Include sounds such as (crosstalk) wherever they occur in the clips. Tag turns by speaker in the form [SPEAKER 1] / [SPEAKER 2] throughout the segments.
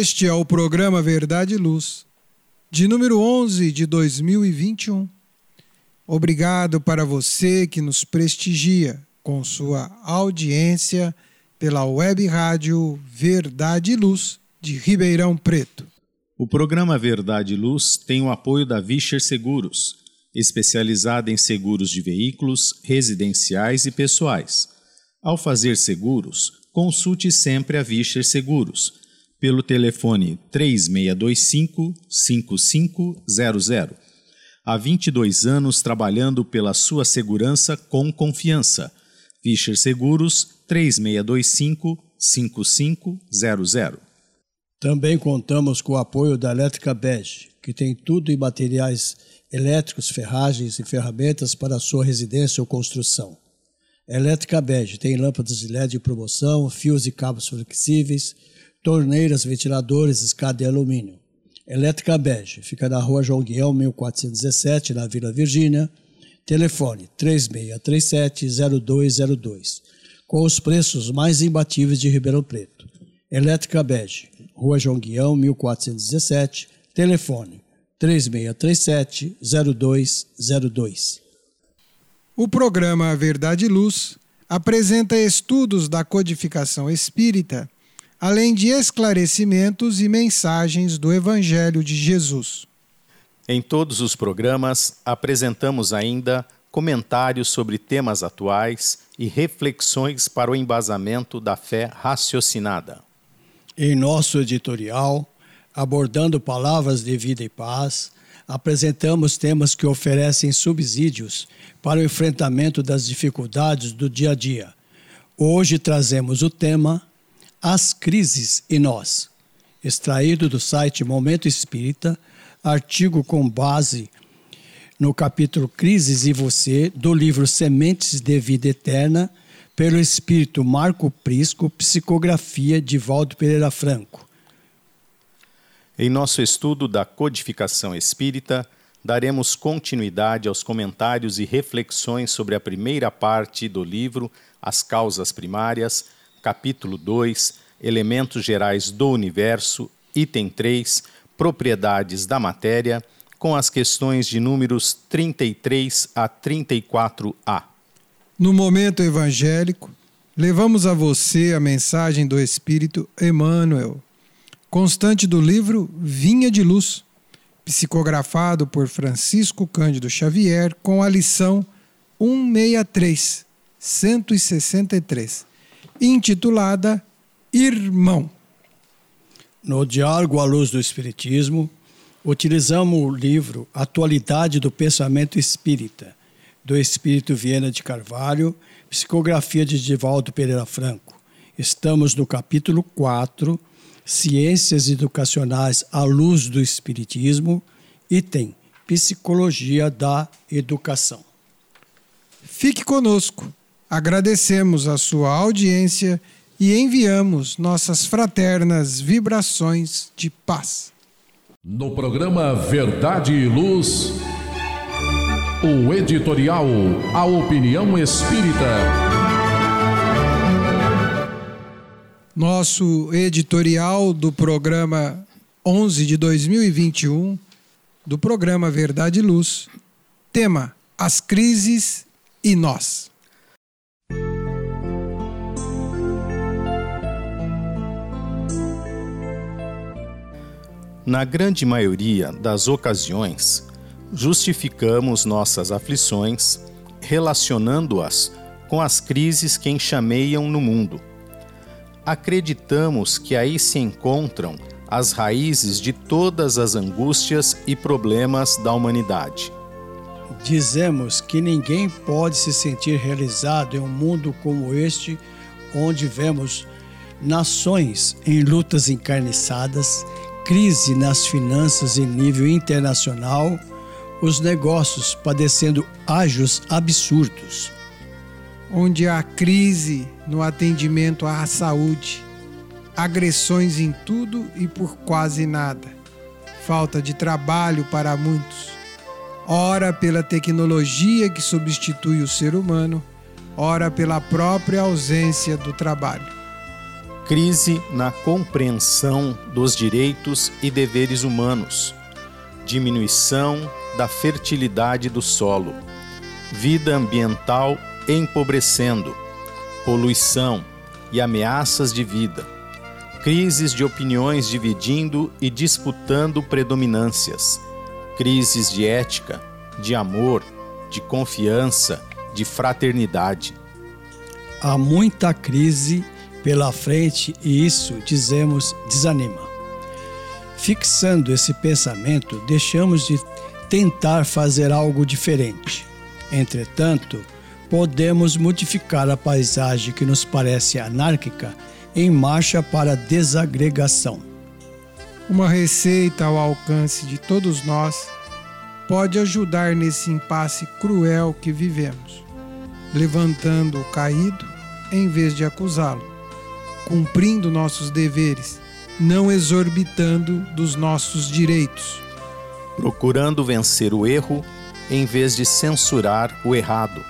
[SPEAKER 1] Este é o programa Verdade e Luz, de número 11 de 2021. Obrigado para você que nos prestigia com sua audiência pela web rádio Verdade e Luz de Ribeirão Preto.
[SPEAKER 2] O programa Verdade e Luz tem o apoio da Vischer Seguros especializada em seguros de veículos, residenciais e pessoais. Ao fazer seguros, consulte sempre a Vischer Seguros pelo telefone 3625 5500. Há 22 anos trabalhando pela sua segurança com confiança. Vischer Seguros 3625 5500.
[SPEAKER 3] Também contamos com o apoio da Elétrica Bege, que tem tudo em materiais elétricos, ferragens e ferramentas para a sua residência ou construção. Elétrica Bege tem lâmpadas de LED em promoção, fios e cabos flexíveis, torneiras, ventiladores, escada de alumínio. Elétrica Bege fica na rua João Guião, 1417, na Vila Virgínia. Telefone 3637-0202, com os preços mais imbatíveis de Ribeirão Preto. Elétrica Bege, Rua João Guião, 1417, telefone 3637-0202.
[SPEAKER 1] O programa Verdade e Luz apresenta estudos da codificação espírita, além de esclarecimentos e mensagens do Evangelho de Jesus.
[SPEAKER 2] Em todos os programas, apresentamos ainda comentários sobre temas atuais e reflexões para o embasamento da fé raciocinada.
[SPEAKER 3] Em nosso editorial, abordando palavras de vida e paz, apresentamos temas que oferecem subsídios para o enfrentamento das dificuldades do dia a dia. Hoje trazemos o tema As Crises e Nós, extraído do site Momento Espírita, artigo com base no capítulo Crises e Você, do livro Sementes de Vida Eterna, pelo espírito Marco Prisco, psicografia de Valdo Pereira Franco.
[SPEAKER 2] Em nosso estudo da codificação espírita, daremos continuidade aos comentários e reflexões sobre a primeira parte do livro As Causas Primárias, capítulo 2, Elementos Gerais do Universo, item 3, Propriedades da Matéria, com as questões de números 33 a 34a.
[SPEAKER 1] No momento evangélico, levamos a você a mensagem do Espírito Emmanuel constante do livro Vinha de Luz, psicografado por Francisco Cândido Xavier, com a lição 163, 163, intitulada Irmão.
[SPEAKER 3] No Diálogo à Luz do Espiritismo, utilizamos o livro Atualidade do Pensamento Espírita, do Espírito Viena de Carvalho, psicografia de Divaldo Pereira Franco. Estamos no capítulo 4, Ciências Educacionais à Luz do Espiritismo, item Psicologia da Educação.
[SPEAKER 1] Fique conosco. Agradecemos a sua audiência e enviamos nossas fraternas vibrações de paz.
[SPEAKER 4] No programa Verdade e Luz, o editorial A Opinião Espírita.
[SPEAKER 1] nosso editorial do programa 11 de 2021, do programa Verdade e Luz. Tema: As crises e nós.
[SPEAKER 2] Na grande maioria das ocasiões, justificamos nossas aflições relacionando-as com as crises que enxameiam no mundo acreditamos que aí se encontram as raízes de todas as angústias e problemas da humanidade.
[SPEAKER 3] Dizemos que ninguém pode se sentir realizado em um mundo como este, onde vemos nações em lutas encarniçadas, crise nas finanças em nível internacional, os negócios padecendo ágios absurdos.
[SPEAKER 1] Onde há crise no atendimento à saúde, agressões em tudo e por quase nada, falta de trabalho para muitos, ora pela tecnologia que substitui o ser humano, ora pela própria ausência do trabalho
[SPEAKER 2] crise na compreensão dos direitos e deveres humanos, diminuição da fertilidade do solo, vida ambiental empobrecendo, poluição e ameaças de vida, crises de opiniões dividindo e disputando predominâncias, crises de ética, de amor, de confiança, de fraternidade.
[SPEAKER 3] Há muita crise pela frente e isso, dizemos, desanima. Fixando esse pensamento, deixamos de tentar fazer algo diferente. Entretanto, podemos modificar a paisagem que nos parece anárquica em marcha para desagregação.
[SPEAKER 1] Uma receita ao alcance de todos nós pode ajudar nesse impasse cruel que vivemos, levantando o caído em vez de acusá-lo cumprindo nossos deveres, não exorbitando dos nossos direitos.
[SPEAKER 2] Procurando vencer o erro em vez de censurar o errado.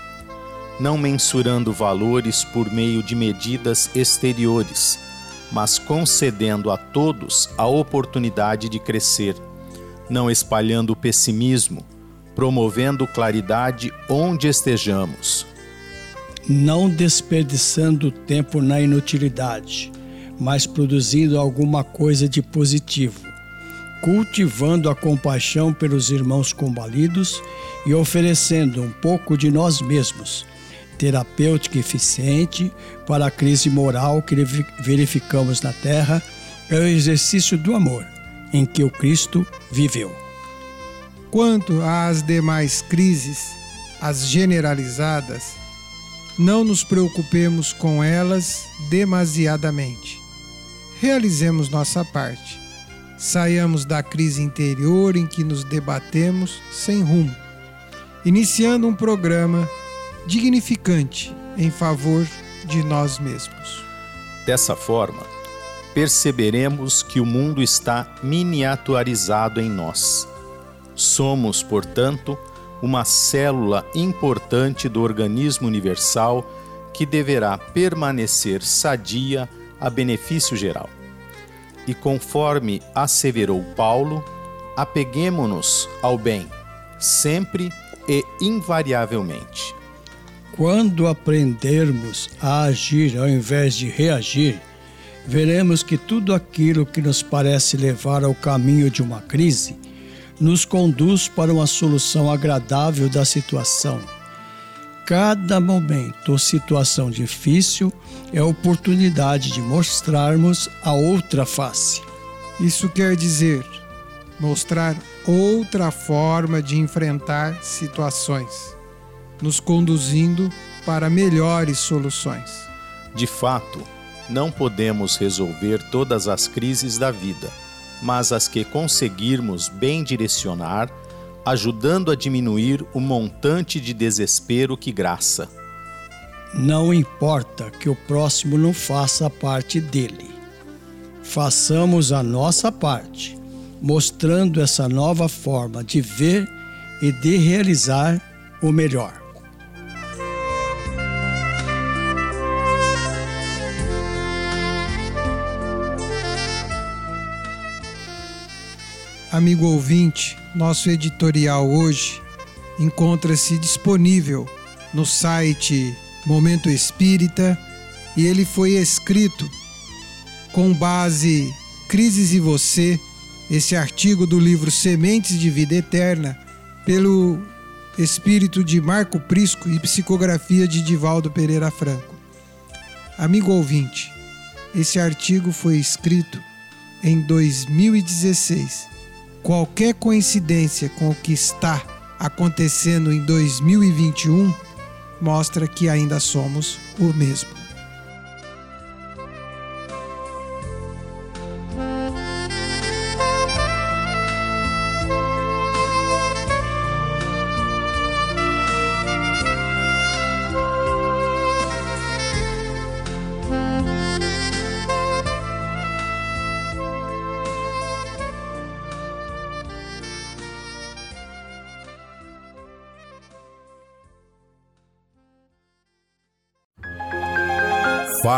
[SPEAKER 2] Não mensurando valores por meio de medidas exteriores, mas concedendo a todos a oportunidade de crescer. Não espalhando pessimismo, promovendo claridade onde estejamos
[SPEAKER 3] não desperdiçando tempo na inutilidade, mas produzindo alguma coisa de positivo, cultivando a compaixão pelos irmãos combalidos e oferecendo um pouco de nós mesmos, terapêutica eficiente para a crise moral que verificamos na Terra, é o exercício do amor em que o Cristo viveu.
[SPEAKER 1] Quanto às demais crises, as generalizadas, não nos preocupemos com elas demasiadamente. Realizemos nossa parte. Saiamos da crise interior em que nos debatemos sem rumo, iniciando um programa dignificante em favor de nós mesmos.
[SPEAKER 2] Dessa forma, perceberemos que o mundo está miniaturizado em nós. Somos, portanto, uma célula importante do organismo universal que deverá permanecer sadia a benefício geral. E conforme asseverou Paulo, apeguemo-nos ao bem, sempre e invariavelmente.
[SPEAKER 3] Quando aprendermos a agir ao invés de reagir, veremos que tudo aquilo que nos parece levar ao caminho de uma crise nos conduz para uma solução agradável da situação. Cada momento ou situação difícil é oportunidade de mostrarmos a outra face.
[SPEAKER 1] Isso quer dizer mostrar outra forma de enfrentar situações, nos conduzindo para melhores soluções.
[SPEAKER 2] De fato, não podemos resolver todas as crises da vida mas as que conseguirmos bem direcionar, ajudando a diminuir o montante de desespero que graça.
[SPEAKER 3] Não importa que o próximo não faça a parte dele. Façamos a nossa parte, mostrando essa nova forma de ver e de realizar o melhor.
[SPEAKER 1] Amigo ouvinte, nosso editorial hoje encontra-se disponível no site Momento Espírita e ele foi escrito com base Crises e Você, esse artigo do livro Sementes de Vida Eterna, pelo espírito de Marco Prisco e psicografia de Divaldo Pereira Franco. Amigo ouvinte, esse artigo foi escrito em 2016 qualquer coincidência com o que está acontecendo em 2021 mostra que ainda somos o mesmo.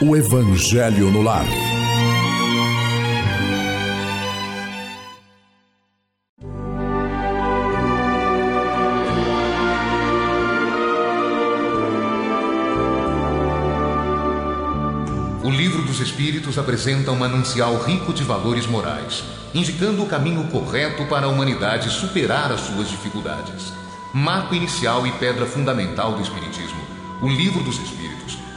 [SPEAKER 4] o Evangelho no lar.
[SPEAKER 5] O Livro dos Espíritos apresenta um manancial rico de valores morais, indicando o caminho correto para a humanidade superar as suas dificuldades. Marco inicial e pedra fundamental do Espiritismo, o Livro dos Espíritos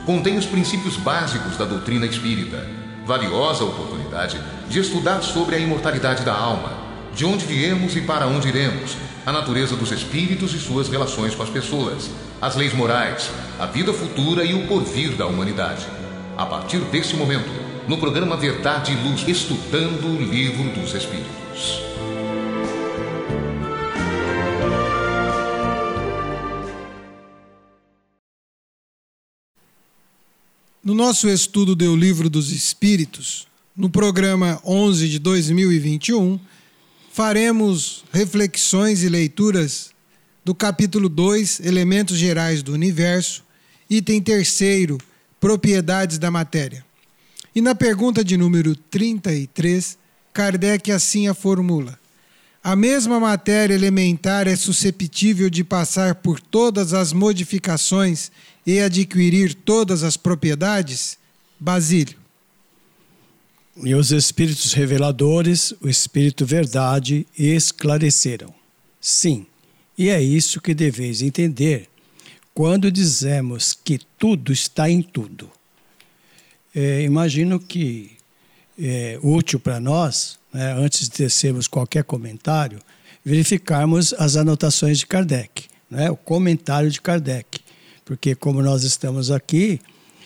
[SPEAKER 5] contém os princípios básicos da doutrina espírita. Valiosa oportunidade de estudar sobre a imortalidade da alma, de onde viemos e para onde iremos, a natureza dos espíritos e suas relações com as pessoas, as leis morais, a vida futura e o porvir da humanidade. A partir desse momento, no programa Verdade e Luz, estudando o Livro dos Espíritos.
[SPEAKER 1] No nosso estudo do Livro dos Espíritos, no programa 11 de 2021, faremos reflexões e leituras do capítulo 2, Elementos Gerais do Universo, item terceiro, Propriedades da Matéria. E na pergunta de número 33, Kardec assim a formula: A mesma matéria elementar é susceptível de passar por todas as modificações e adquirir todas as propriedades? Basílio.
[SPEAKER 3] E os espíritos reveladores, o espírito verdade, esclareceram. Sim, e é isso que deveis entender quando dizemos que tudo está em tudo. É, imagino que é útil para nós, né, antes de tecermos qualquer comentário, verificarmos as anotações de Kardec, né, o comentário de Kardec porque como nós estamos aqui,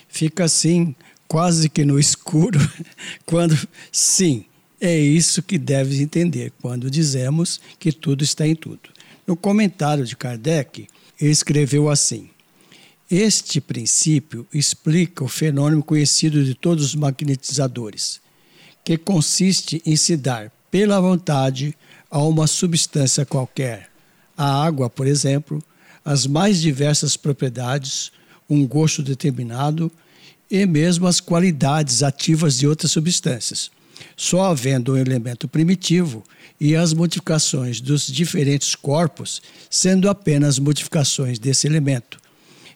[SPEAKER 3] fica assim, quase que no escuro, (laughs) quando sim, é isso que deves entender quando dizemos que tudo está em tudo. No comentário de Kardec, ele escreveu assim: Este princípio explica o fenômeno conhecido de todos os magnetizadores, que consiste em se dar pela vontade a uma substância qualquer. A água, por exemplo, as mais diversas propriedades, um gosto determinado e mesmo as qualidades ativas de outras substâncias. Só havendo um elemento primitivo e as modificações dos diferentes corpos sendo apenas modificações desse elemento.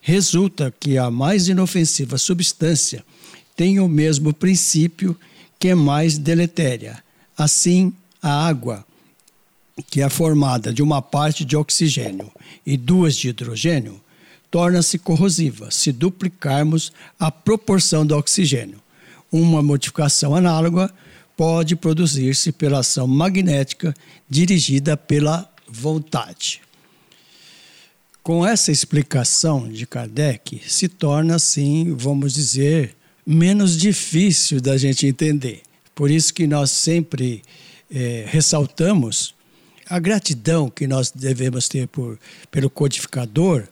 [SPEAKER 3] Resulta que a mais inofensiva substância tem o mesmo princípio que é mais deletéria. Assim, a água, que é formada de uma parte de oxigênio e duas de hidrogênio, torna-se corrosiva se duplicarmos a proporção do oxigênio. Uma modificação análoga pode produzir-se pela ação magnética dirigida pela vontade. Com essa explicação de Kardec, se torna assim, vamos dizer, menos difícil da gente entender. Por isso que nós sempre é, ressaltamos a gratidão que nós devemos ter por, pelo codificador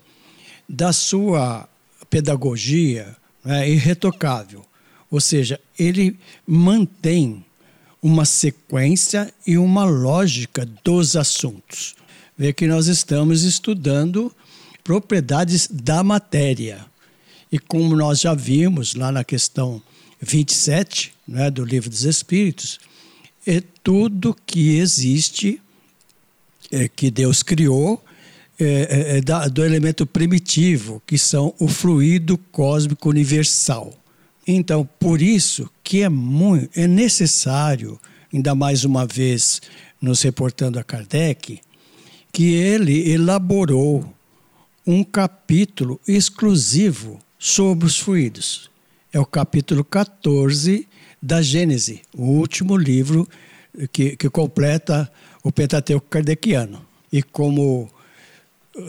[SPEAKER 3] da sua pedagogia é irretocável. Ou seja, ele mantém uma sequência e uma lógica dos assuntos. Vê que nós estamos estudando propriedades da matéria. E como nós já vimos lá na questão 27 né, do Livro dos Espíritos, é tudo que existe é, que Deus criou é, é, é, da, do elemento primitivo, que são o fluido cósmico universal. Então, por isso que é muito é necessário ainda mais uma vez nos reportando a Kardec, que ele elaborou um capítulo exclusivo sobre os fluidos. É o capítulo 14 da Gênese, o último livro que, que completa o Pentateuco Kardeciano. E como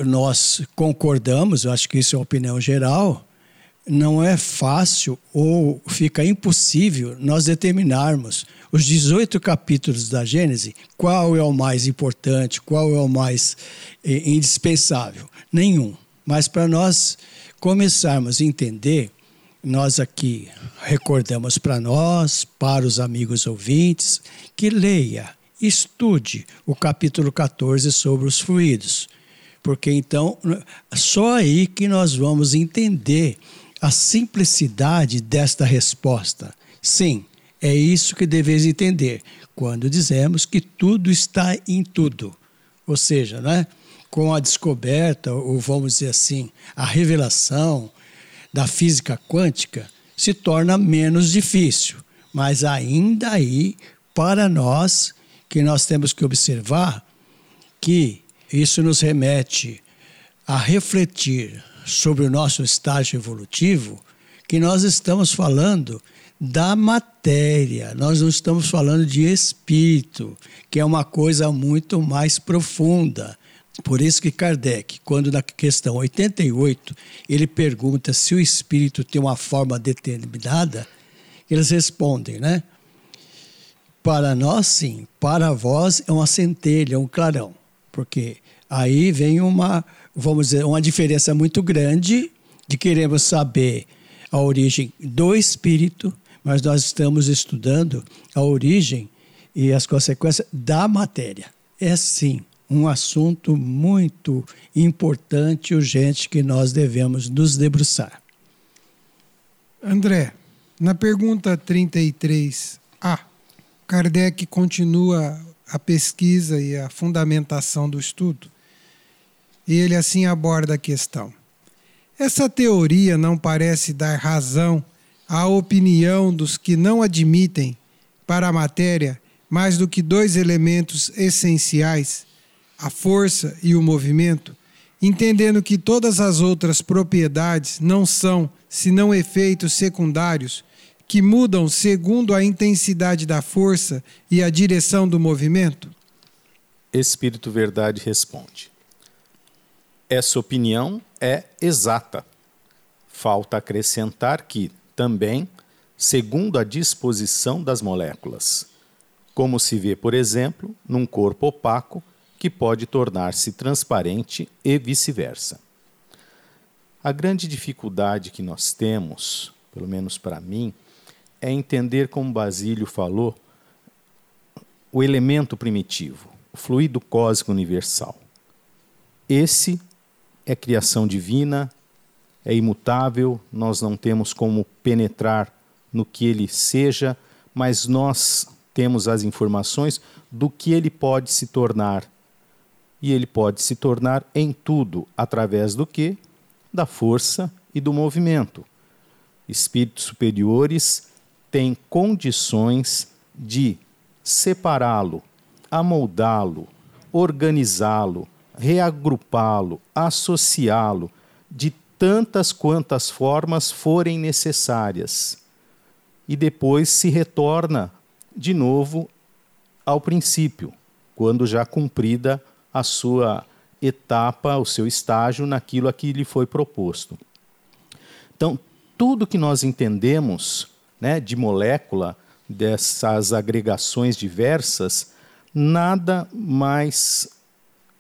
[SPEAKER 3] nós concordamos, eu acho que isso é uma opinião geral, não é fácil ou fica impossível nós determinarmos os 18 capítulos da Gênese, qual é o mais importante, qual é o mais eh, indispensável. Nenhum. Mas para nós começarmos a entender, nós aqui recordamos para nós, para os amigos ouvintes, que leia, estude o capítulo 14 sobre os fluidos. Porque então, só aí que nós vamos entender a simplicidade desta resposta. Sim, é isso que deveis entender quando dizemos que tudo está em tudo. Ou seja, né, com a descoberta, ou vamos dizer assim, a revelação da física quântica, se torna menos difícil. Mas ainda aí, para nós, que nós temos que observar que isso nos remete a refletir sobre o nosso estágio evolutivo que nós estamos falando da matéria, nós não estamos falando de espírito, que é uma coisa muito mais profunda. Por isso que Kardec, quando na questão 88, ele pergunta se o espírito tem uma forma determinada, eles respondem, né? Para nós, sim. Para vós, é uma centelha, um clarão. Porque aí vem uma vamos dizer, uma diferença muito grande de queremos saber a origem do espírito, mas nós estamos estudando a origem e as consequências da matéria. É sim um assunto muito importante e urgente que nós devemos nos debruçar.
[SPEAKER 1] André, na pergunta 33A, Kardec continua a pesquisa e a fundamentação do estudo e ele assim aborda a questão. Essa teoria não parece dar razão à opinião dos que não admitem para a matéria mais do que dois elementos essenciais, a força e o movimento, entendendo que todas as outras propriedades não são senão efeitos secundários que mudam segundo a intensidade da força e a direção do movimento?
[SPEAKER 2] Espírito Verdade responde: essa opinião é exata. Falta acrescentar que, também, segundo a disposição das moléculas, como se vê, por exemplo, num corpo opaco que pode tornar-se transparente e vice-versa. A grande dificuldade que nós temos, pelo menos para mim, é entender como Basílio falou o elemento primitivo, o fluido cósmico universal. Esse é criação divina, é imutável, nós não temos como penetrar no que ele seja, mas nós temos as informações do que ele pode se tornar. E ele pode se tornar em tudo, através do que? Da força e do movimento. Espíritos superiores têm condições de separá-lo, amoldá-lo, organizá-lo, reagrupá-lo, associá-lo de tantas quantas formas forem necessárias. E depois se retorna de novo ao princípio, quando já cumprida a sua etapa, o seu estágio naquilo a que lhe foi proposto. Então, tudo que nós entendemos né, de molécula, dessas agregações diversas, nada mais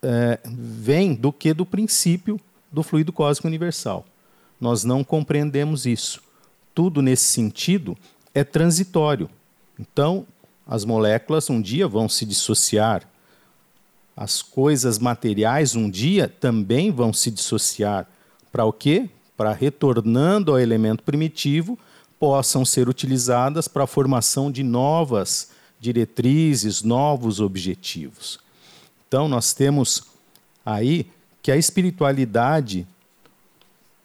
[SPEAKER 2] é, vem do que do princípio do fluido cósmico universal. Nós não compreendemos isso. Tudo nesse sentido é transitório. Então, as moléculas um dia vão se dissociar. As coisas materiais um dia também vão se dissociar. Para o quê? Para retornando ao elemento primitivo, possam ser utilizadas para a formação de novas diretrizes, novos objetivos. Então, nós temos aí que a espiritualidade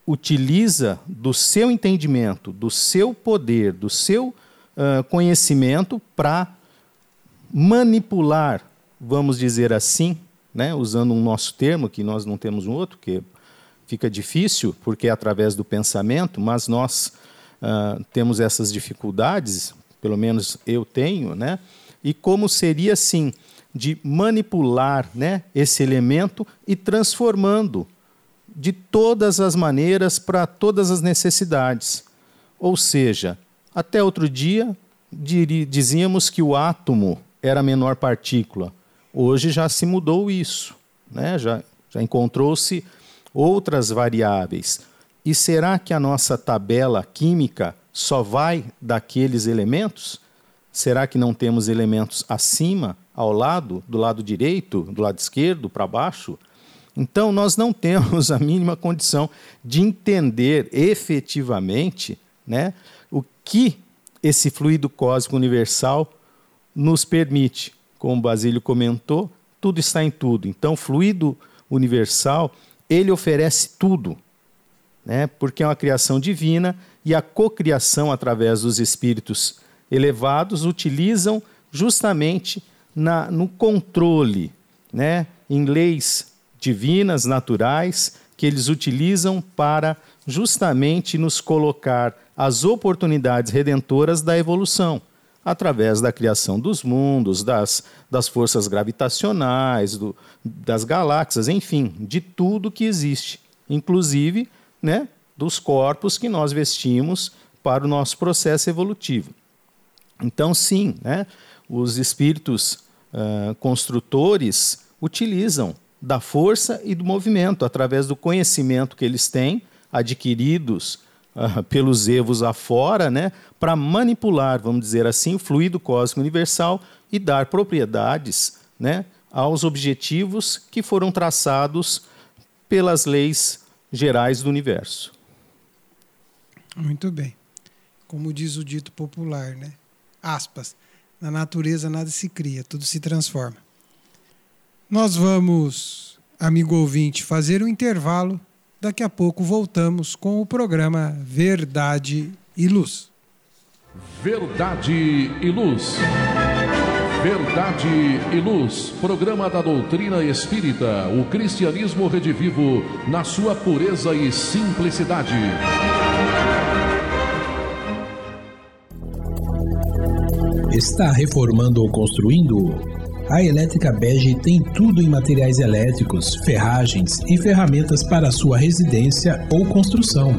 [SPEAKER 2] utiliza do seu entendimento, do seu poder, do seu uh, conhecimento para manipular, vamos dizer assim, né, usando um nosso termo, que nós não temos um outro, que fica difícil, porque é através do pensamento, mas nós uh, temos essas dificuldades, pelo menos eu tenho, né? E como seria assim de manipular, né, esse elemento e transformando de todas as maneiras para todas as necessidades. Ou seja, até outro dia dizíamos que o átomo era a menor partícula. Hoje já se mudou isso, né? já, já encontrou-se outras variáveis. E será que a nossa tabela química só vai daqueles elementos? Será que não temos elementos acima, ao lado, do lado direito, do lado esquerdo, para baixo? Então, nós não (laughs) temos a mínima condição de entender efetivamente né, o que esse fluido cósmico universal nos permite. Como o Basílio comentou, tudo está em tudo. Então, fluido universal, ele oferece tudo, né? porque é uma criação divina e a cocriação através dos espíritos elevados utilizam justamente na, no controle, né? em leis divinas, naturais, que eles utilizam para justamente nos colocar as oportunidades redentoras da evolução, através da criação dos mundos, das, das forças gravitacionais, do, das galáxias, enfim, de tudo que existe, inclusive né, dos corpos que nós vestimos para o nosso processo evolutivo. Então, sim, né, os espíritos uh, construtores utilizam da força e do movimento, através do conhecimento que eles têm, adquiridos uh, pelos evos afora, né, para manipular, vamos dizer assim, o fluido cósmico universal e dar propriedades né, aos objetivos que foram traçados pelas leis gerais do universo.
[SPEAKER 1] Muito bem. Como diz o dito popular, né? Aspas. Na natureza nada se cria, tudo se transforma. Nós vamos, amigo ouvinte, fazer um intervalo. Daqui a pouco voltamos com o programa Verdade e Luz.
[SPEAKER 4] Verdade e Luz. Verdade e Luz, programa da doutrina espírita, o cristianismo redivivo na sua pureza e simplicidade.
[SPEAKER 6] Está reformando ou construindo? A Elétrica Bege tem tudo em materiais elétricos, ferragens e ferramentas para sua residência ou construção.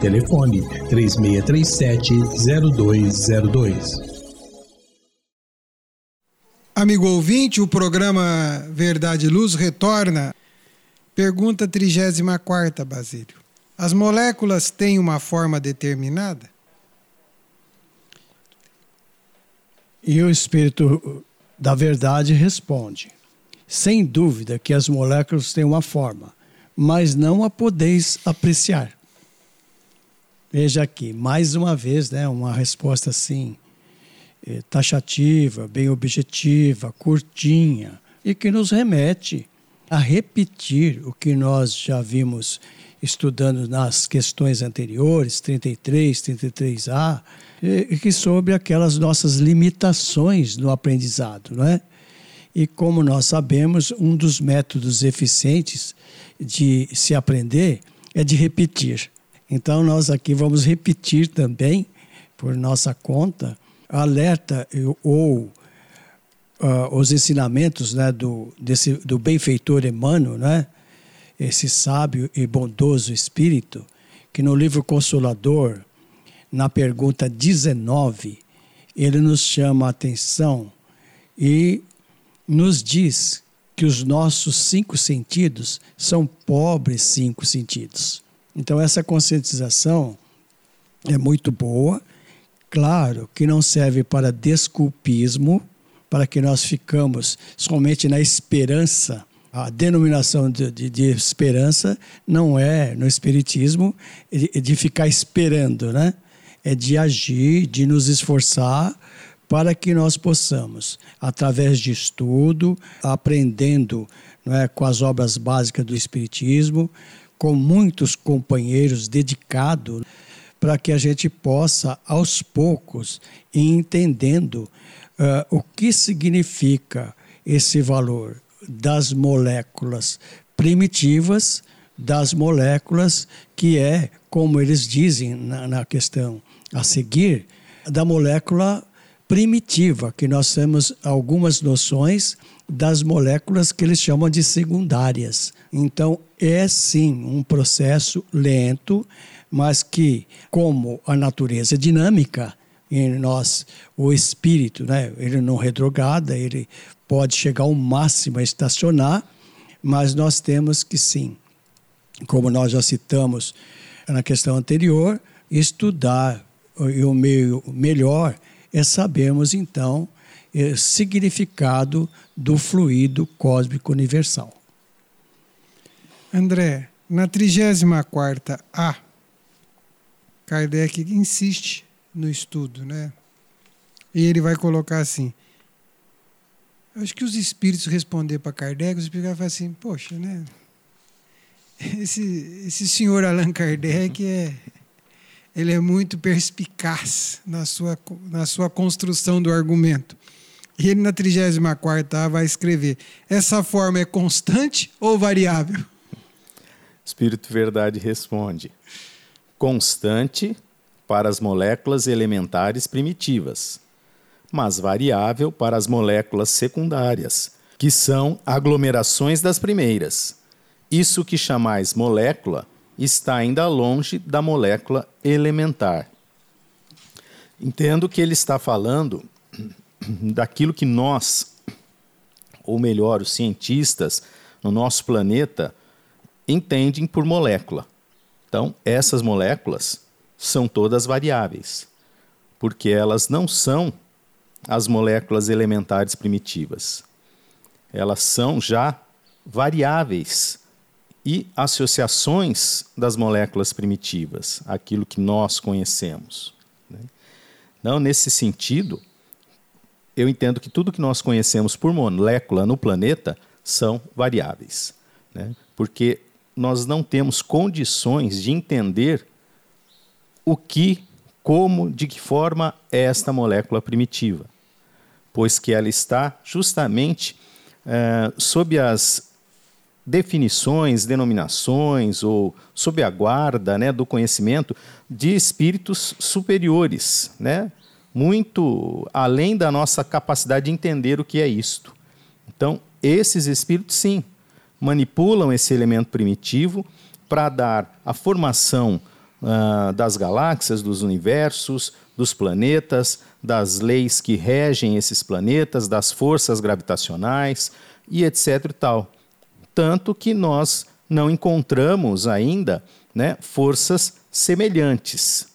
[SPEAKER 6] Telefone 3637-0202.
[SPEAKER 1] Amigo ouvinte, o programa Verdade e Luz retorna. Pergunta 34, Basílio. As moléculas têm uma forma determinada?
[SPEAKER 3] E o Espírito da Verdade responde: Sem dúvida que as moléculas têm uma forma, mas não a podeis apreciar. Veja aqui, mais uma vez, né, uma resposta assim, eh, taxativa, bem objetiva, curtinha, e que nos remete a repetir o que nós já vimos estudando nas questões anteriores, 33, 33A, e que sobre aquelas nossas limitações no aprendizado, não é? E como nós sabemos, um dos métodos eficientes de se aprender é de repetir. Então nós aqui vamos repetir também, por nossa conta, alerta ou uh, os ensinamentos né, do, desse, do benfeitor Emmanuel, né? esse sábio e bondoso espírito, que no livro Consolador, na pergunta 19, ele nos chama a atenção e nos diz que os nossos cinco sentidos são pobres cinco sentidos. Então, essa conscientização é muito boa. Claro que não serve para desculpismo, para que nós ficamos somente na esperança a denominação de, de, de, esperança não é, no Espiritismo, de, de ficar esperando, né? É de agir, de nos esforçar para que nós possamos, através de estudo, aprendendo não é, com as obras básicas do Espiritismo, com muitos companheiros dedicados, para que a gente possa, aos poucos, ir entendendo uh, o que significa esse valor das moléculas primitivas, das moléculas que é, como eles dizem na, na questão a seguir, da molécula primitiva, que nós temos algumas noções das moléculas que eles chamam de secundárias. Então, é sim um processo lento, mas que, como a natureza é dinâmica, em nós, o espírito, né? ele não retrograda, ele pode chegar ao máximo a estacionar, mas nós temos que sim, como nós já citamos na questão anterior, estudar e o meio melhor é sabermos então o significado do fluido cósmico universal.
[SPEAKER 1] André, na 34 A, Kardec insiste no estudo, né? E ele vai colocar assim. Acho que os espíritos responder para Kardec, os espíritos vão assim, poxa, né? (laughs) Esse, esse senhor Allan Kardec é, ele é muito perspicaz na sua, na sua construção do argumento. E ele na 34 vai escrever: essa forma é constante ou variável?
[SPEAKER 2] Espírito Verdade responde: constante para as moléculas elementares primitivas, mas variável para as moléculas secundárias, que são aglomerações das primeiras. Isso que chamais molécula está ainda longe da molécula elementar. Entendo que ele está falando (clears throat) daquilo que nós, ou melhor, os cientistas no nosso planeta, entendem por molécula. Então, essas moléculas são todas variáveis, porque elas não são as moléculas elementares primitivas. Elas são já variáveis e associações das moléculas primitivas, aquilo que nós conhecemos. Né? Então, nesse sentido, eu entendo que tudo que nós conhecemos por molécula no planeta são variáveis, né? porque nós não temos condições de entender o que, como, de que forma é esta molécula primitiva, pois que ela está justamente é, sob as definições, denominações ou sob a guarda né, do conhecimento de espíritos superiores, né, muito além da nossa capacidade de entender o que é isto. Então, esses espíritos, sim, manipulam esse elemento primitivo para dar a formação uh, das galáxias, dos universos, dos planetas, das leis que regem esses planetas, das forças gravitacionais e etc. E tal. Tanto que nós não encontramos ainda né, forças semelhantes.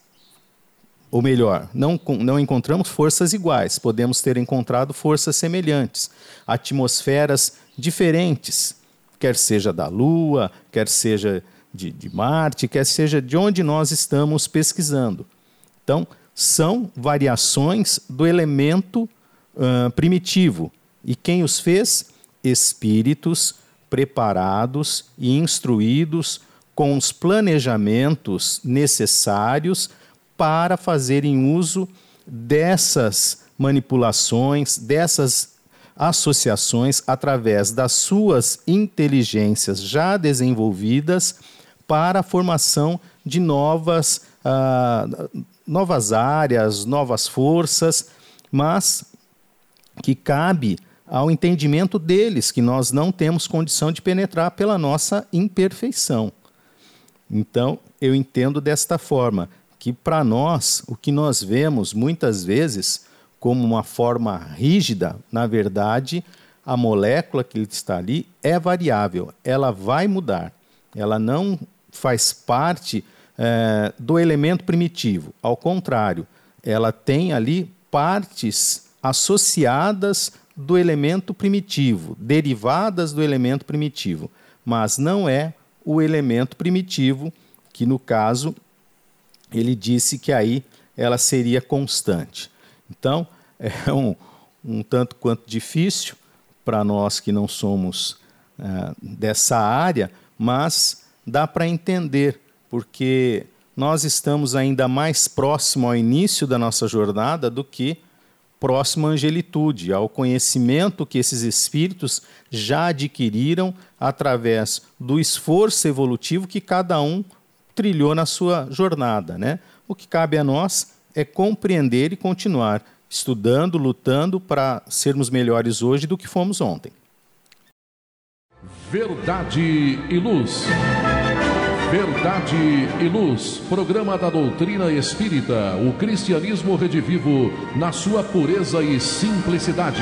[SPEAKER 2] Ou melhor, não, não encontramos forças iguais, podemos ter encontrado forças semelhantes, atmosferas diferentes, quer seja da Lua, quer seja de, de Marte, quer seja de onde nós estamos pesquisando. Então, são variações do elemento uh, primitivo. E quem os fez? Espíritos preparados e instruídos com os planejamentos necessários para fazerem uso dessas manipulações, dessas associações através das suas inteligências já desenvolvidas para a formação de novas, uh, novas áreas, novas forças, mas que cabe ao entendimento deles, que nós não temos condição de penetrar pela nossa imperfeição. Então, eu entendo desta forma, que para nós, o que nós vemos muitas vezes como uma forma rígida, na verdade, a molécula que está ali é variável, ela vai mudar, ela não faz parte é, do elemento primitivo. Ao contrário, ela tem ali partes associadas do elemento primitivo, derivadas do elemento primitivo, mas não é o elemento primitivo, que no caso ele disse que aí ela seria constante. Então, (laughs) é um, um tanto quanto difícil para nós que não somos uh, dessa área, mas dá para entender, porque nós estamos ainda mais próximo ao início da nossa jornada do que próximo à angelitude, ao conhecimento que esses espíritos já adquiriram através do esforço evolutivo que cada um trilhou na sua jornada. Né? O que cabe a nós é compreender e continuar estudando, lutando para sermos melhores hoje do que fomos ontem.
[SPEAKER 4] Verdade e Luz. Verdade e Luz, programa da doutrina espírita, o cristianismo redivivo na sua pureza e simplicidade.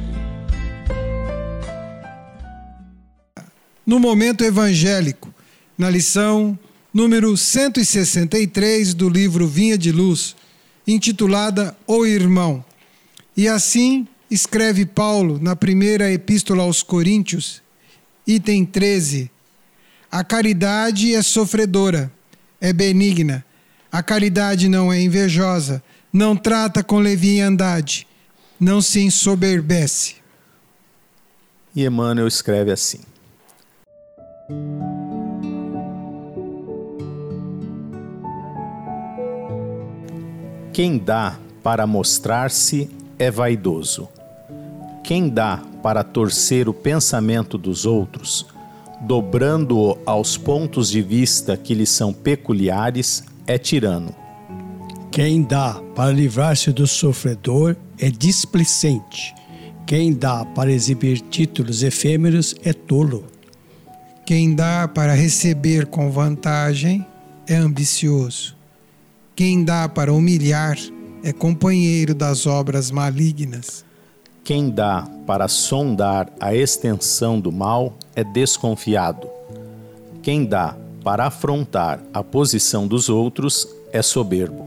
[SPEAKER 1] No momento evangélico, na lição número 163 do livro Vinha de Luz, intitulada O Irmão. E assim escreve Paulo na primeira epístola aos Coríntios, item 13: A caridade é sofredora, é benigna. A caridade não é invejosa, não trata com leviandade, não se ensoberbece.
[SPEAKER 2] E Emmanuel escreve assim: quem dá para mostrar-se é vaidoso. Quem dá para torcer o pensamento dos outros, dobrando-o aos pontos de vista que lhe são peculiares, é tirano.
[SPEAKER 3] Quem dá para livrar-se do sofredor é displicente. Quem dá para exibir títulos efêmeros é tolo.
[SPEAKER 1] Quem dá para receber com vantagem é ambicioso. Quem dá para humilhar é companheiro das obras malignas.
[SPEAKER 2] Quem dá para sondar a extensão do mal é desconfiado. Quem dá para afrontar a posição dos outros é soberbo.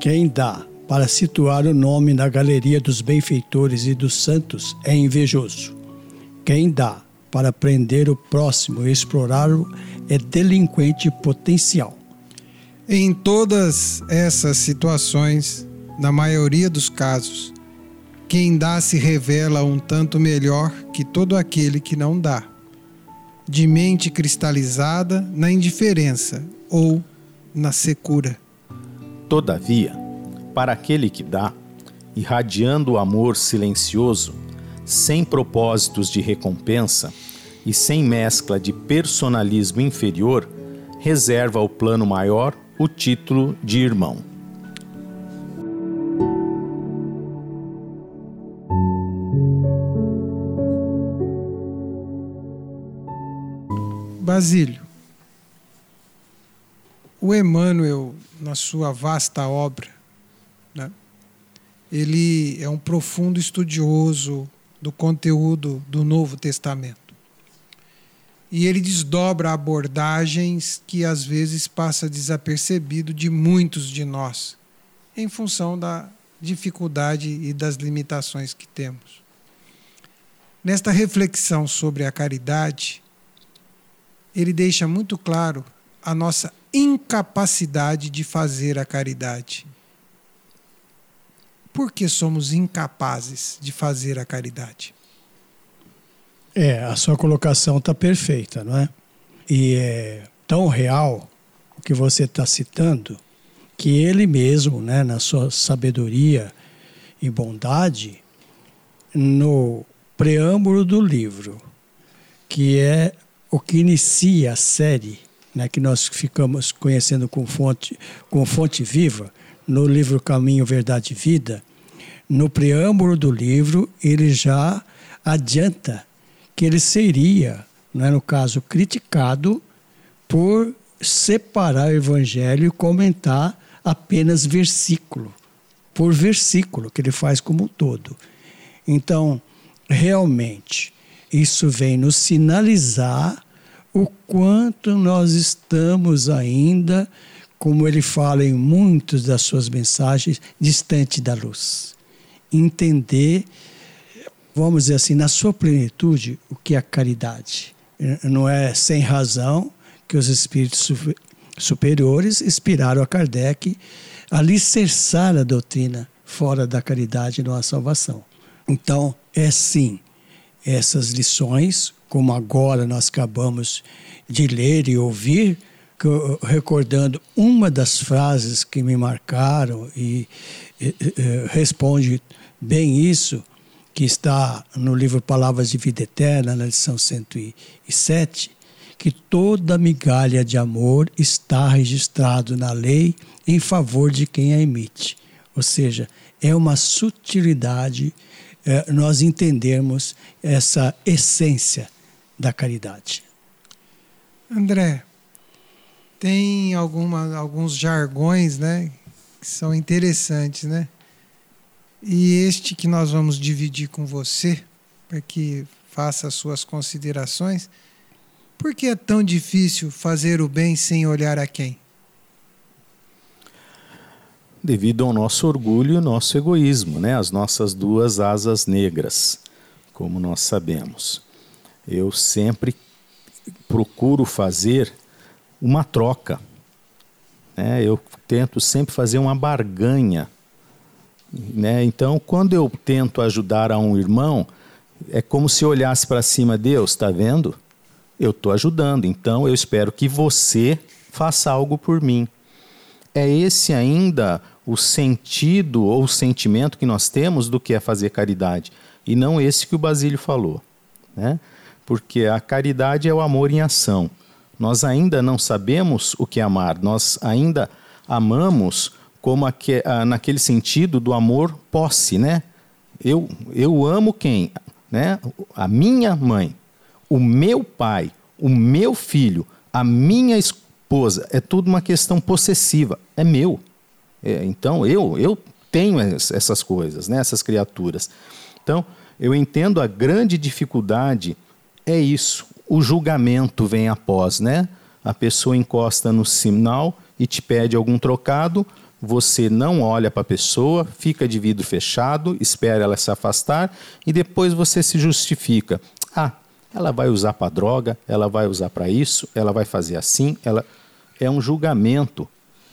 [SPEAKER 3] Quem dá para situar o nome na galeria dos benfeitores e dos santos é invejoso. Quem dá para prender o próximo e explorá-lo é delinquente potencial.
[SPEAKER 1] Em todas essas situações, na maioria dos casos, quem dá se revela um tanto melhor que todo aquele que não dá. De mente cristalizada na indiferença ou na secura.
[SPEAKER 2] Todavia, para aquele que dá, irradiando o amor silencioso, sem propósitos de recompensa e sem mescla de personalismo inferior, reserva ao plano maior o título de irmão.
[SPEAKER 1] Basílio, o Emmanuel, na sua vasta obra, né, ele é um profundo estudioso do conteúdo do Novo Testamento. E ele desdobra abordagens que às vezes passa desapercebido de muitos de nós, em função da dificuldade e das limitações que temos. Nesta reflexão sobre a caridade, ele deixa muito claro a nossa incapacidade de fazer a caridade. Por que somos incapazes de fazer a caridade?
[SPEAKER 3] É, a sua colocação está perfeita, não é? E é tão real o que você está citando que ele mesmo, né, na sua sabedoria e bondade, no preâmbulo do livro, que é o que inicia a série, né, que nós ficamos conhecendo com fonte, com fonte viva, no livro Caminho, Verdade e Vida, no preâmbulo do livro, ele já adianta que ele seria, né, no caso, criticado por separar o evangelho e comentar apenas versículo por versículo, que ele faz como um todo. Então, realmente, isso vem nos sinalizar o quanto nós estamos ainda, como ele fala em muitas das suas mensagens, distante da luz. Entender, vamos dizer assim, na sua plenitude, o que é a caridade. Não é sem razão que os espíritos superiores inspiraram a Kardec a alicerçar a doutrina fora da caridade não há salvação. Então, é sim, essas lições, como agora nós acabamos de ler e ouvir, recordando uma das frases que me marcaram e, e, e responde bem isso, que está no livro Palavras de Vida Eterna, na lição 107, que toda migalha de amor está registrado na lei em favor de quem a emite. Ou seja, é uma sutilidade é, nós entendermos essa essência da caridade.
[SPEAKER 1] André, tem alguma, alguns jargões, né, que são interessantes, né? E este que nós vamos dividir com você, para que faça as suas considerações, por que é tão difícil fazer o bem sem olhar a quem?
[SPEAKER 2] Devido ao nosso orgulho e nosso egoísmo, né? as nossas duas asas negras, como nós sabemos. Eu sempre procuro fazer uma troca. Né? Eu tento sempre fazer uma barganha. Né? Então, quando eu tento ajudar a um irmão, é como se eu olhasse para cima, Deus, está vendo? eu estou ajudando, então eu espero que você faça algo por mim. É esse ainda o sentido ou o sentimento que nós temos do que é fazer caridade, e não esse que o Basílio falou. Né? Porque a caridade é o amor em ação. Nós ainda não sabemos o que é amar, nós ainda amamos como aque, naquele sentido do amor posse, né? Eu, eu amo quem? Né? A minha mãe o meu pai, o meu filho, a minha esposa, é tudo uma questão possessiva, é meu. É, então eu eu tenho essas coisas, né, essas criaturas. Então eu entendo a grande dificuldade é isso. O julgamento vem após, né? A pessoa encosta no sinal e te pede algum trocado, você não olha para a pessoa, fica de vidro fechado, espera ela se afastar e depois você se justifica. Ah, ela vai usar para droga, ela vai usar para isso, ela vai fazer assim, ela é um julgamento.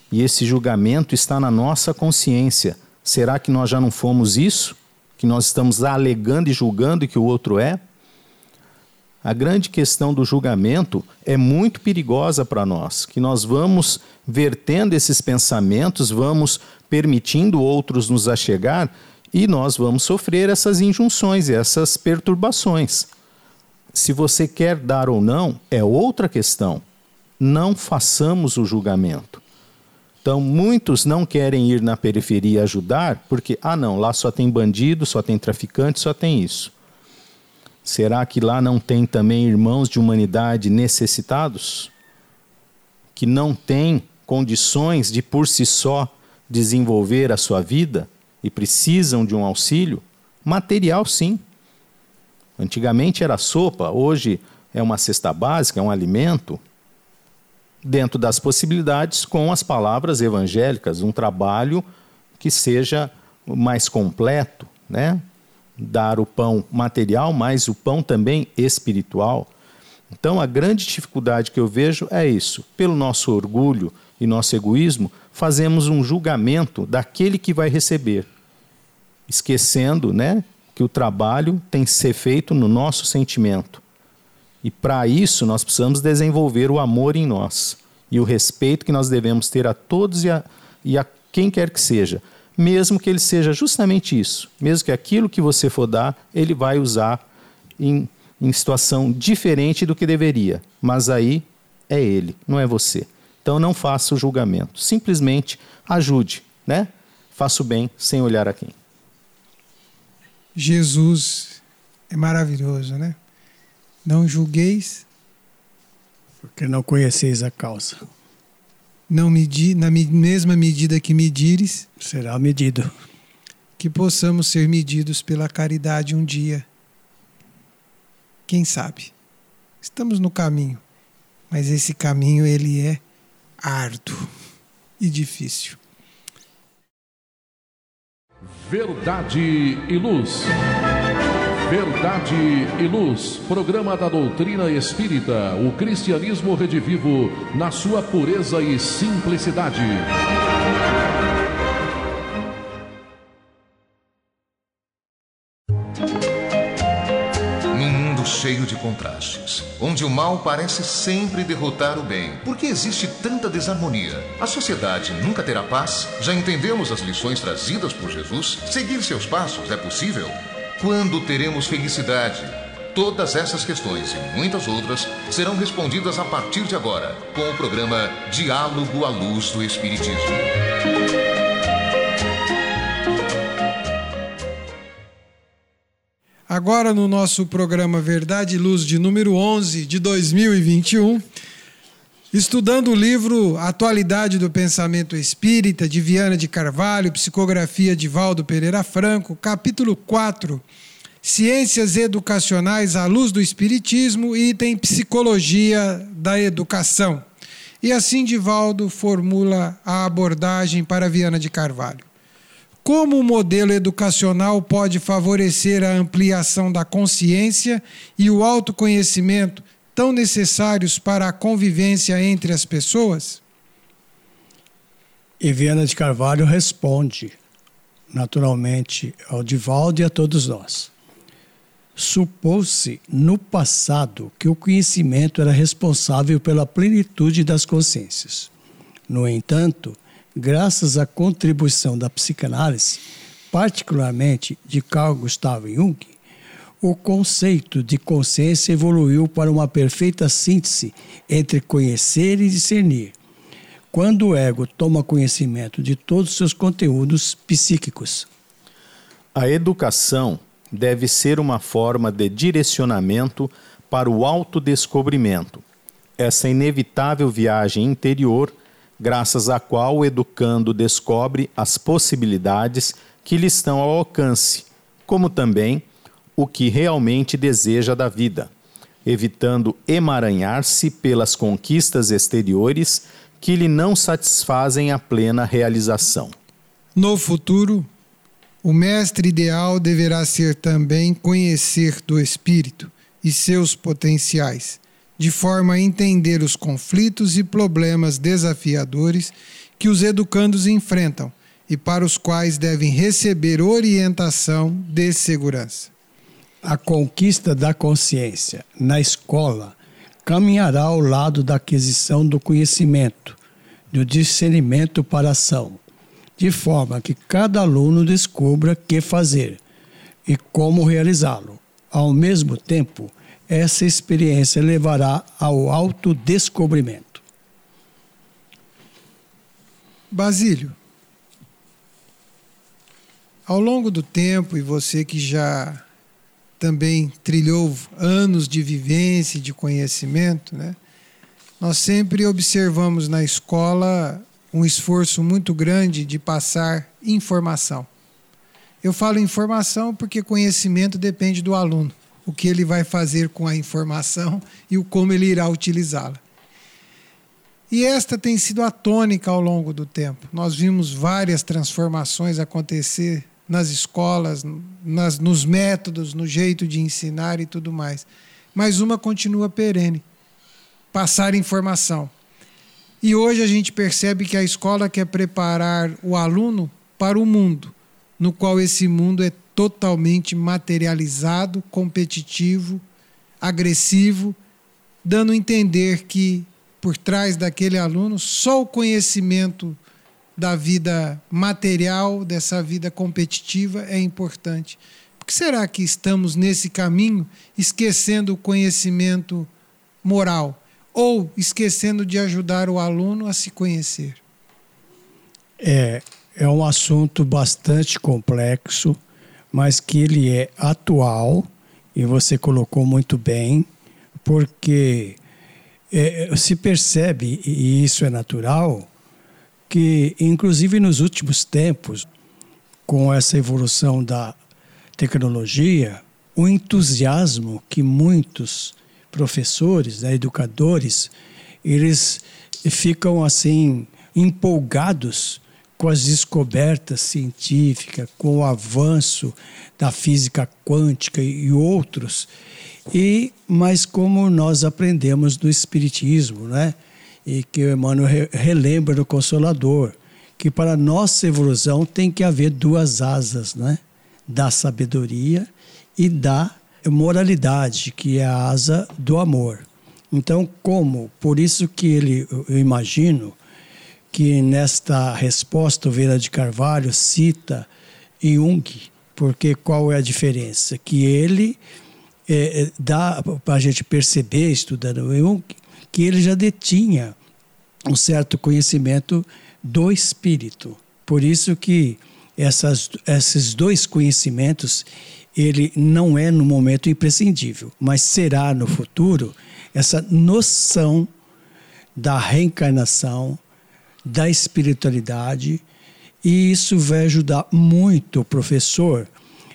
[SPEAKER 2] E esse julgamento está na nossa consciência. Será que nós já não fomos isso? Que nós estamos alegando e julgando que o outro é? A grande questão do julgamento é muito perigosa para nós, que nós vamos vertendo esses pensamentos, vamos permitindo outros nos achegar e nós vamos sofrer essas injunções, essas perturbações. Se você quer dar ou não, é outra questão. Não façamos o julgamento. Então, muitos não querem ir na periferia ajudar porque, ah, não, lá só tem bandido, só tem traficante, só tem isso. Será que lá não tem também irmãos de humanidade necessitados? Que não têm condições de por si só desenvolver a sua vida e precisam de um auxílio? Material, sim. Antigamente era sopa, hoje é uma cesta básica, é um alimento. Dentro das possibilidades, com as palavras evangélicas, um trabalho que seja mais completo, né? Dar o pão material, mas o pão também espiritual. Então, a grande dificuldade que eu vejo é isso. Pelo nosso orgulho e nosso egoísmo, fazemos um julgamento daquele que vai receber, esquecendo, né, que o trabalho tem que ser feito no nosso sentimento. E para isso nós precisamos desenvolver o amor em nós e o respeito que nós devemos ter a todos e a, e a quem quer que seja, mesmo que ele seja justamente isso, mesmo que aquilo que você for dar, ele vai usar em, em situação diferente do que deveria, mas aí é ele, não é você. Então não faça o julgamento, simplesmente ajude, né? Faça o bem sem olhar a quem.
[SPEAKER 1] Jesus é maravilhoso, né? Não julgueis.
[SPEAKER 3] Porque não conheceis a causa.
[SPEAKER 1] Não medi, na mesma medida que medires,
[SPEAKER 3] será medido.
[SPEAKER 1] Que possamos ser medidos pela caridade um dia. Quem sabe? Estamos no caminho, mas esse caminho ele é árduo e difícil.
[SPEAKER 4] Verdade e luz. Verdade e Luz, programa da doutrina espírita, o cristianismo redivivo na sua pureza e simplicidade.
[SPEAKER 5] Num mundo cheio de contrastes, onde o mal parece sempre derrotar o bem, por que existe tanta desarmonia? A sociedade nunca terá paz? Já entendemos as lições trazidas por Jesus? Seguir seus passos é possível? Quando teremos felicidade? Todas essas questões e muitas outras serão respondidas a partir de agora, com o programa Diálogo à Luz do Espiritismo.
[SPEAKER 1] Agora, no nosso programa Verdade e Luz de número 11 de 2021, estudando o livro Atualidade do Pensamento Espírita, de Viana de Carvalho, psicografia de Valdo Pereira Franco, capítulo 4, Ciências Educacionais à Luz do Espiritismo, item Psicologia da Educação. E assim Divaldo formula a abordagem para Viana de Carvalho. Como o modelo educacional pode favorecer a ampliação da consciência e o autoconhecimento tão necessários para a convivência entre as pessoas?
[SPEAKER 3] E Viana de Carvalho responde, naturalmente, ao Divaldo e a todos nós. Supôs-se no passado que o conhecimento era responsável pela plenitude das consciências. No entanto, graças à contribuição da psicanálise, particularmente de Carl Gustav Jung, o conceito de consciência evoluiu para uma perfeita síntese entre conhecer e discernir, quando o ego toma conhecimento de todos os seus conteúdos psíquicos.
[SPEAKER 2] A educação deve ser uma forma de direcionamento para o autodescobrimento, essa inevitável viagem interior graças à qual o educando descobre as possibilidades que lhe estão ao alcance, como também o que realmente deseja da vida, evitando emaranhar-se pelas conquistas exteriores que lhe não satisfazem a plena realização.
[SPEAKER 1] No futuro, o mestre ideal deverá ser também conhecer do espírito e seus potenciais de forma a entender os conflitos e problemas desafiadores que os educandos enfrentam e para os quais devem receber orientação de segurança.
[SPEAKER 3] A conquista da consciência na escola caminhará ao lado da aquisição do conhecimento, do discernimento para a ação, de forma que cada aluno descubra que fazer e como realizá-lo. Ao mesmo tempo, essa experiência levará ao autodescobrimento.
[SPEAKER 1] Basílio, ao longo do tempo, e você que já também trilhou anos de vivência e de conhecimento, né? nós sempre observamos na escola um esforço muito grande de passar informação. Eu falo informação porque conhecimento depende do aluno o que ele vai fazer com a informação e o como ele irá utilizá-la. E esta tem sido a tônica ao longo do tempo. Nós vimos várias transformações acontecer nas escolas, nas, nos métodos, no jeito de ensinar e tudo mais. Mas uma continua perene passar informação. E hoje a gente percebe que a escola quer preparar o aluno para o mundo, no qual esse mundo é totalmente materializado, competitivo, agressivo, dando a entender que por trás daquele aluno só o conhecimento da vida material, dessa vida competitiva é importante. Por que será que estamos nesse caminho esquecendo o conhecimento moral? ou esquecendo de ajudar o aluno a se conhecer?
[SPEAKER 3] É, é um assunto bastante complexo, mas que ele é atual e você colocou muito bem, porque é, se percebe, e isso é natural, que inclusive nos últimos tempos, com essa evolução da tecnologia, o entusiasmo que muitos professores, né, educadores, eles ficam assim empolgados com as descobertas científicas, com o avanço da física quântica e outros. E mas como nós aprendemos do espiritismo, né? E que o Emmanuel relembra no Consolador, que para nossa evolução tem que haver duas asas, né? Da sabedoria e da moralidade, que é a asa do amor. Então, como? Por isso que ele, eu imagino que nesta resposta o Vera de Carvalho cita Jung, porque qual é a diferença? Que ele é dá para a gente perceber, estudando Jung, que ele já detinha um certo conhecimento do espírito. Por isso que essas, esses dois conhecimentos ele não é no momento imprescindível, mas será no futuro essa noção da reencarnação, da espiritualidade, e isso vai ajudar muito o professor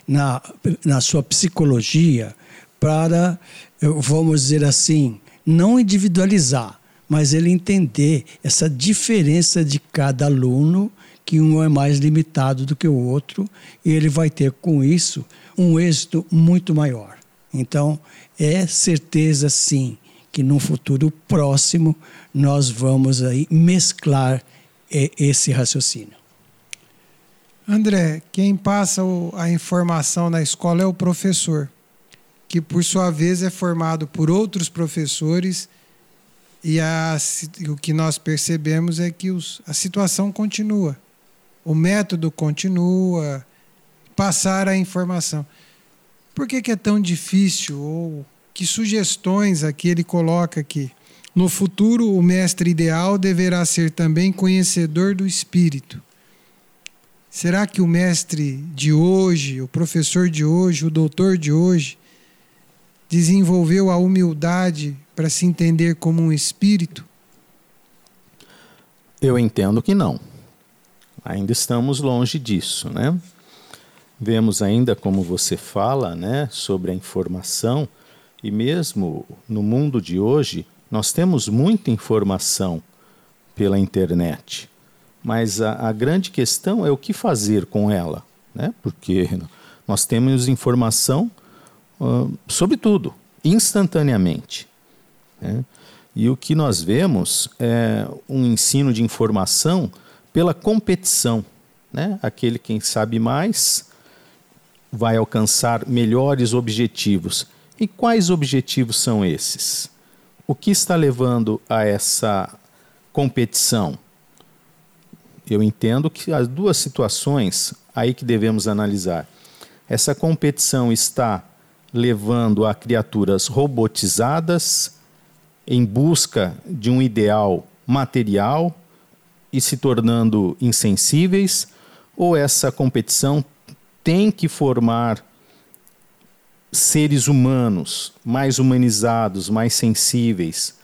[SPEAKER 3] na, na sua psicologia para, vamos dizer assim, não individualizar, mas ele entender essa diferença de cada aluno, que um é mais limitado do que o outro, e ele vai ter com isso um êxito muito maior. Então, é certeza sim que no futuro próximo nós vamos aí mesclar esse raciocínio.
[SPEAKER 1] André, quem passa a informação na escola é o professor, que por sua vez é formado por outros professores e a, o que nós percebemos é que os, a situação continua, o método continua, passar a informação. Por que, que é tão difícil? Ou que sugestões aqui ele coloca aqui? No futuro, o mestre ideal deverá ser também conhecedor do espírito. Será que o mestre de hoje, o professor de hoje, o doutor de hoje, desenvolveu a humildade para se entender como um espírito?
[SPEAKER 2] Eu entendo que não. Ainda estamos longe disso, né? Vemos ainda como você fala, né, sobre a informação e mesmo no mundo de hoje nós temos muita informação pela internet, mas a, a grande questão é o que fazer com ela, né? Porque nós temos informação uh, sobre tudo, instantaneamente. Né? E o que nós vemos é um ensino de informação pela competição. Né? Aquele quem sabe mais vai alcançar melhores objetivos. E quais objetivos são esses? O que está levando a essa competição? Eu entendo que as duas situações aí que devemos analisar. Essa competição está levando a criaturas robotizadas em busca de um ideal material e se tornando insensíveis, ou essa competição tem que formar seres humanos mais humanizados, mais sensíveis,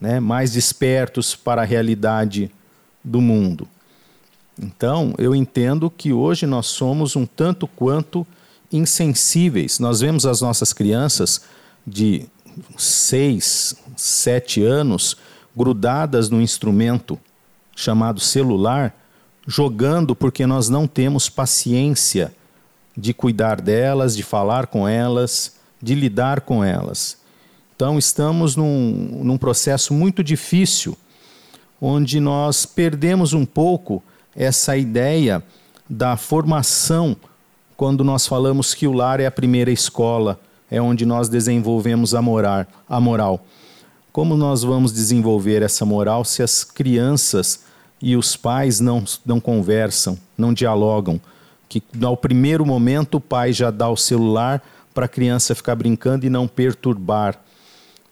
[SPEAKER 2] né, mais despertos para a realidade do mundo. Então, eu entendo que hoje nós somos um tanto quanto insensíveis. Nós vemos as nossas crianças de seis, sete anos grudadas no instrumento chamado celular, jogando porque nós não temos paciência de cuidar delas, de falar com elas, de lidar com elas. Então, estamos num, num processo muito difícil, onde nós perdemos um pouco essa ideia da formação, quando nós falamos que o lar é a primeira escola, é onde nós desenvolvemos a, morar, a moral. Como nós vamos desenvolver essa moral se as crianças e os pais não, não conversam, não dialogam? Que ao primeiro momento o pai já dá o celular para a criança ficar brincando e não perturbar.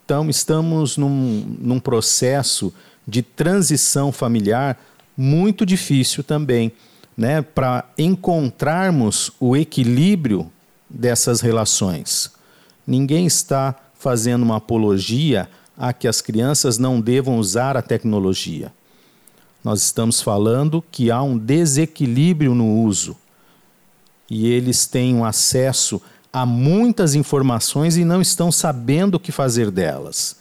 [SPEAKER 2] Então, estamos num, num processo de transição familiar muito difícil também, né, para encontrarmos o equilíbrio dessas relações. Ninguém está fazendo uma apologia a que as crianças não devam usar a tecnologia. Nós estamos falando que há um desequilíbrio no uso e eles têm um acesso a muitas informações e não estão sabendo o que fazer delas.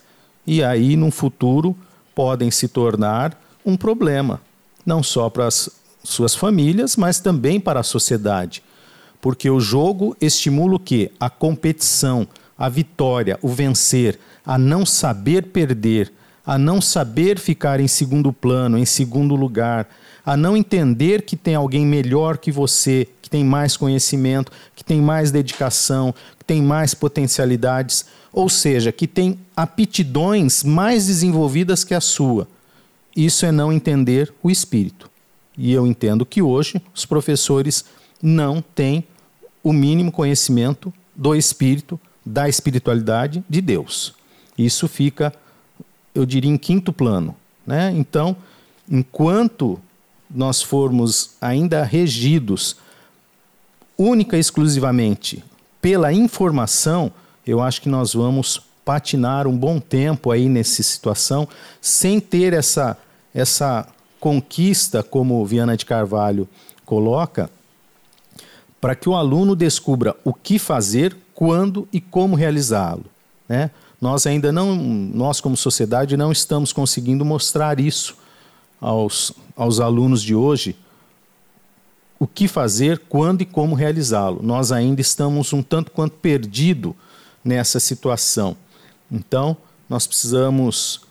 [SPEAKER 2] E aí, no futuro, podem se tornar um problema, não só para as suas famílias, mas também para a sociedade. Porque o jogo estimula o quê? A competição, a vitória, o vencer, a não saber perder, a não saber ficar em segundo plano, em segundo lugar, a não entender que tem alguém melhor que você, que tem mais conhecimento, que tem mais dedicação, que tem mais potencialidades, ou seja, que tem aptidões mais desenvolvidas que a sua. Isso é não entender o espírito. E eu entendo que hoje os professores não têm o mínimo conhecimento do espírito, da espiritualidade de Deus. Isso fica, eu diria, em quinto plano. Né? Então, enquanto nós formos ainda regidos única e exclusivamente pela informação, eu acho que nós vamos patinar um bom tempo aí nessa situação, sem ter essa, essa conquista, como Viana de Carvalho coloca, para que o aluno descubra o que fazer, quando e como realizá-lo. Né? Nós ainda não, nós como sociedade, não estamos conseguindo mostrar isso aos, aos alunos de hoje, o que fazer, quando e como realizá-lo. Nós ainda estamos um tanto quanto perdido nessa situação. Então, nós precisamos,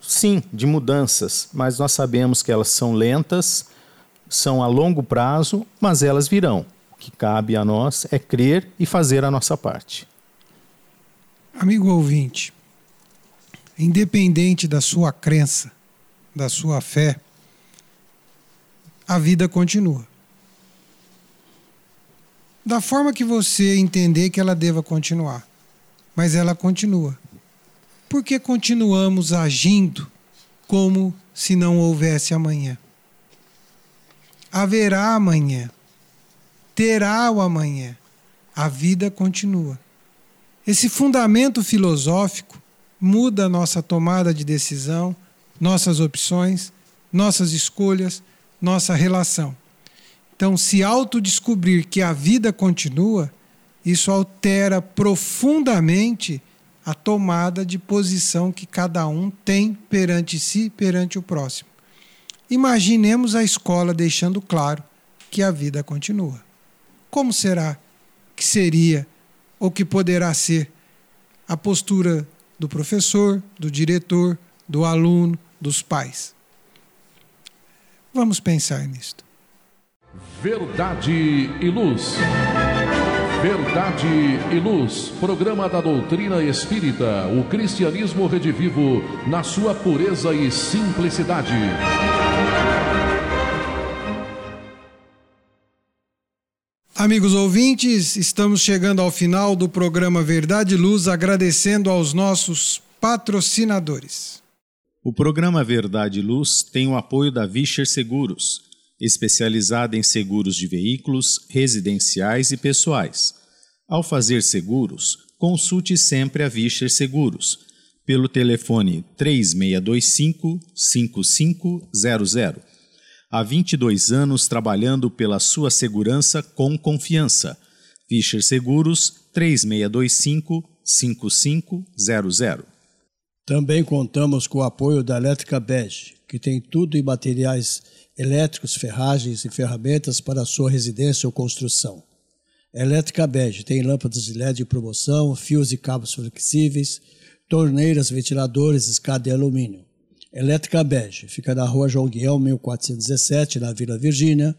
[SPEAKER 2] sim, de mudanças, mas nós sabemos que elas são lentas, são a longo prazo, mas elas virão. Que cabe a nós é crer e fazer a nossa parte.
[SPEAKER 1] Amigo ouvinte, independente da sua crença, da sua fé, a vida continua da forma que você entender que ela deva continuar. Mas ela continua. Porque continuamos agindo como se não houvesse amanhã. Haverá amanhã. Terá o amanhã. A vida continua. Esse fundamento filosófico muda nossa tomada de decisão, nossas opções, nossas escolhas, nossa relação. Então, se autodescobrir que a vida continua, isso altera profundamente a tomada de posição que cada um tem perante si, perante o próximo. Imaginemos a escola deixando claro que a vida continua. Como será que seria ou que poderá ser a postura do professor, do diretor, do aluno, dos pais? Vamos pensar nisto.
[SPEAKER 4] Verdade e Luz. Verdade e Luz, programa da doutrina espírita, o cristianismo redivivo na sua pureza e simplicidade.
[SPEAKER 1] Amigos ouvintes, estamos chegando ao final do programa Verdade e Luz, agradecendo aos nossos patrocinadores.
[SPEAKER 2] O programa Verdade e Luz tem o apoio da Vischer Seguros especializada em seguros de veículos, residenciais e pessoais. Ao fazer seguros, consulte sempre a Vischer Seguros pelo telefone 3625 5500. Há 22 anos trabalhando pela sua segurança com confiança. Fischer Seguros 3625 5500.
[SPEAKER 3] Também contamos com o apoio da Elétrica Bege, que tem tudo em materiais elétricos, ferragens e ferramentas para a sua residência ou construção. Elétrica Bege tem lâmpadas de LED de promoção, fios e cabos flexíveis, torneiras, ventiladores, escada de alumínio. Elétrica Bege fica na rua João Guião, 1417, na Vila Virgínia.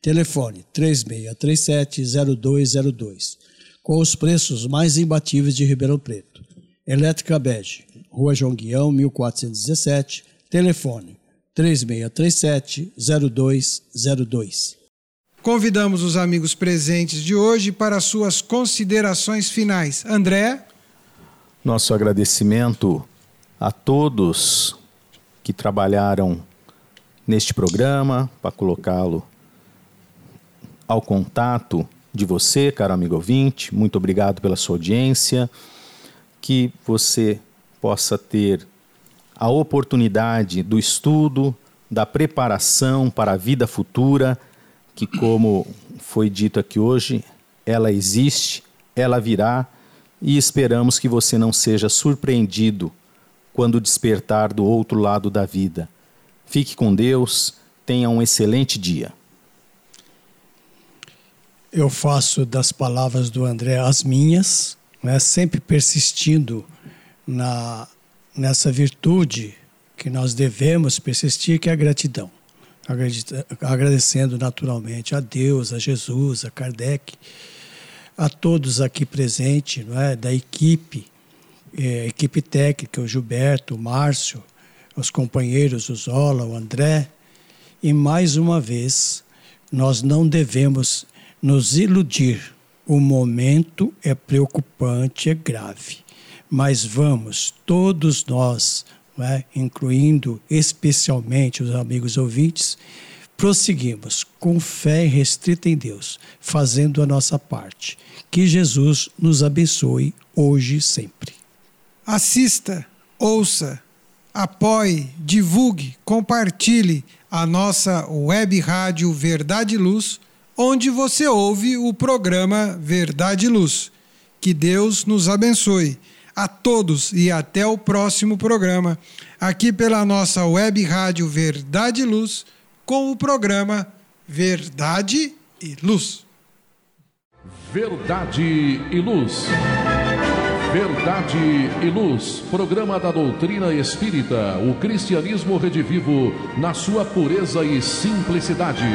[SPEAKER 3] Telefone 3637-0202, com os preços mais imbatíveis de Ribeirão Preto. Elétrica Bege, Rua João Guião, 1417, telefone 3637-0202.
[SPEAKER 1] Convidamos os amigos presentes de hoje para suas considerações finais. André?
[SPEAKER 2] Nosso agradecimento a todos que trabalharam neste programa para colocá-lo ao contato de você, caro amigo ouvinte. Muito obrigado pela sua audiência. Que você possa ter a oportunidade do estudo, da preparação para a vida futura, que, como foi dito aqui hoje, ela existe, ela virá e esperamos que você não seja surpreendido quando despertar do outro lado da vida. Fique com Deus, tenha um excelente dia.
[SPEAKER 3] Eu faço das palavras do André as minhas, né, sempre persistindo na, nessa virtude que nós devemos persistir, que é a gratidão. Agradecendo naturalmente a Deus, a Jesus, a Kardec, a todos aqui presentes, não é? da equipe, é, equipe técnica, o Gilberto, o Márcio, os companheiros, o Zola, o André. E mais uma vez, nós não devemos nos iludir. O momento é preocupante, é grave mas vamos, todos nós, é? incluindo especialmente os amigos ouvintes, prosseguimos com fé restrita em Deus, fazendo a nossa parte. Que Jesus nos abençoe hoje e sempre.
[SPEAKER 1] Assista, ouça, apoie, divulgue, compartilhe a nossa web rádio Verdade e Luz, onde você ouve o programa Verdade e Luz. Que Deus nos abençoe a todos e até o próximo programa, aqui pela nossa web rádio Verdade e Luz, com o programa Verdade e Luz.
[SPEAKER 4] Verdade e Luz. Verdade e Luz, programa da doutrina espírita, o cristianismo redivivo na sua pureza e simplicidade.